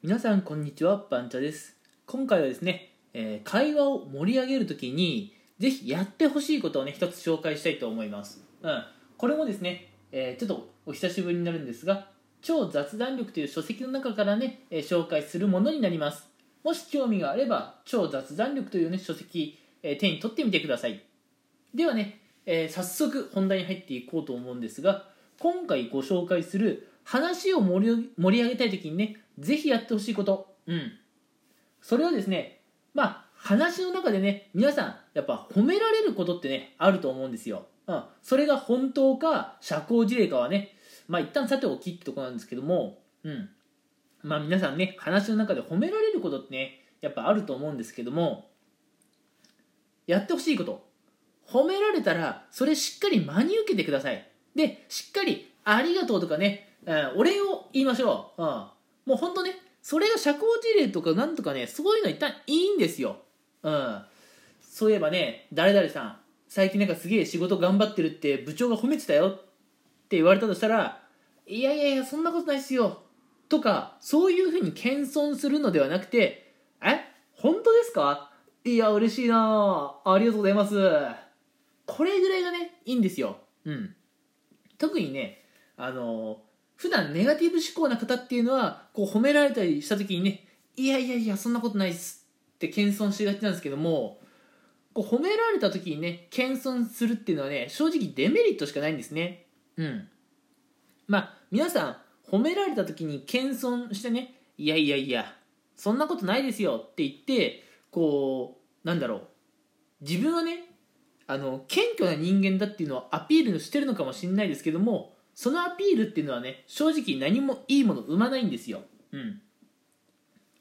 皆さんこんにちはバンチャです。今回はですね、えー会話を盛り上げるときにぜひやってほしいことをね一つ紹介したいと思います、うん、これもですね、えーちょっとお久しぶりになるんですが超雑談力という書籍の中からね、えー紹介するものになります。もし興味があれば超雑談力というね書籍、えー手に取ってみてください。ではね、えー早速本題に入っていこうと思うんですが今回ご紹介する話を盛り盛り上げたい時にねぜひやってほしいこと。うん。それはですねまあ話の中でね皆さんやっぱ褒められることってねあると思うんですよ、うん、それが本当か社交辞令かはねまあ一旦さておきってとこなんですけどもうん。まあ皆さんね話の中で褒められることってねやっぱあると思うんですけどもやってほしいこと。褒められたらそれしっかり真に受けてください。でしっかり「ありがとう」とかね、うんお礼を言いましょう、うん、もうほんとねそれが社交辞令とかなんとかねそういうの一旦いいんですよ、うん、そういえばね誰々さん最近なんかすげえ仕事頑張ってるって部長が褒めてたよって言われたとしたらいやいやいやそんなことないっすよとかそういうふうに謙遜するのではなくてえ本当ですか？いや嬉しいなありがとうございます。これぐらいがねいいんですよ。うん。特にねあの普段ネガティブ思考な方っていうのはこう褒められたりした時にねいやいやいやそんなことないっすって謙遜しがちなんですけどもこう褒められた時にね謙遜するっていうのはね正直デメリットしかないんですね。うん。まあ皆さん褒められた時に謙遜してねいやいやいやそんなことないですよって言ってこうなんだろう。自分はねあの謙虚な人間だっていうのをアピールしてるのかもしれないですけどもそのアピールっていうのはね正直何もいいもの生まないんですよ、うん、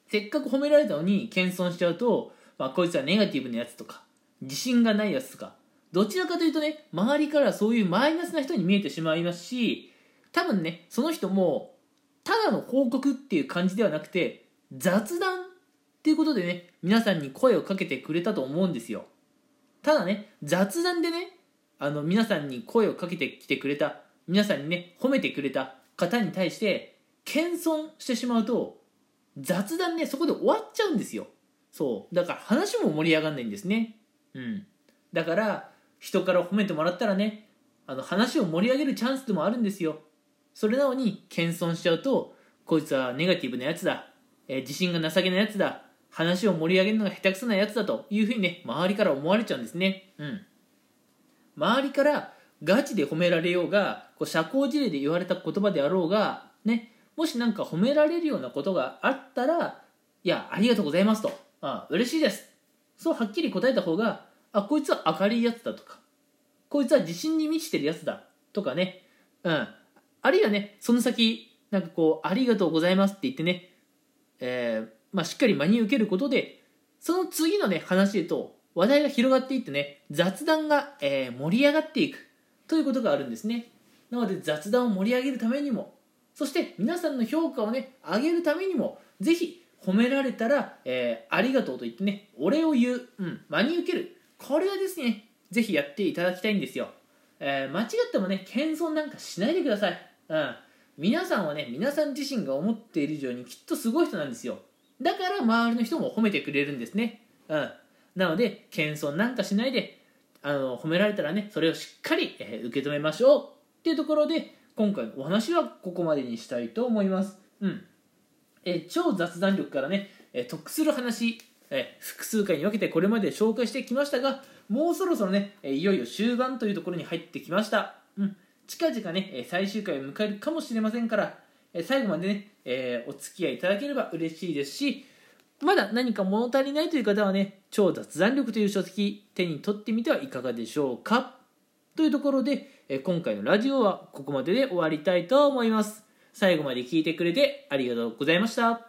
せっかく褒められたのに謙遜しちゃうと、まあ、こいつはネガティブなやつとか自信がないやつとかどちらかというとね周りからそういうマイナスな人に見えてしまいますし多分ねその人もただの報告っていう感じではなくて雑談っていうことでね皆さんに声をかけてくれたと思うんですよ。ただね雑談でねあの皆さんに声をかけてきてくれた皆さんにね褒めてくれた方に対して謙遜してしまうと雑談ねそこで終わっちゃうんですよ。そう。だから話も盛り上がんないんですね。うん。だから人から褒めてもらったらねあの話を盛り上げるチャンスでもあるんですよ。それなのに謙遜しちゃうとこいつはネガティブなやつだ、えー自信が情けなやつだ。話を盛り上げるのが下手くそなやつだというふうにね周りから思われちゃうんですね。うん。周りからガチで褒められようがこう社交辞令で言われた言葉であろうがねもしなんか褒められるようなことがあったらいやありがとうございますと。あ嬉しいです。そうはっきり答えた方があこいつは明るいやつだとかこいつは自信に満ちてるやつだとかね。うん。あるいはねその先なんかこうありがとうございますって言ってねえーまあ、しっかり真に受けることでその次のね話へと話題が広がっていってね雑談が、えー盛り上がっていくということがあるんですね。なので雑談を盛り上げるためにもそして皆さんの評価をね上げるためにもぜひ褒められたら、えーありがとうと言ってねお礼を言う、うん、真に受ける。これはですねぜひやっていただきたいんですよ、えー間違ってもね謙遜なんかしないでください、うん、皆さんはね皆さん自身が思っている以上にきっとすごい人なんですよ。だから周りの人も褒めてくれるんですね。うん。なので謙遜なんかしないであの褒められたらねそれをしっかり、えー受け止めましょう。っていうところで今回のお話はここまでにしたいと思います。うん。え超雑談力からね、え得する話、え複数回に分けてこれまで紹介してきましたがもうそろそろね、えいよいよ終盤というところに入ってきました、うん、近々ねえ最終回を迎えるかもしれませんから、え最後までね、えーお付き合いいただければ嬉しいですしまだ何か物足りないという方はね超雑談力という書籍手に取ってみてはいかがでしょうか。というところで、え今回のラジオはここまでで終わりたいと思います。最後まで聞いてくれてありがとうございました。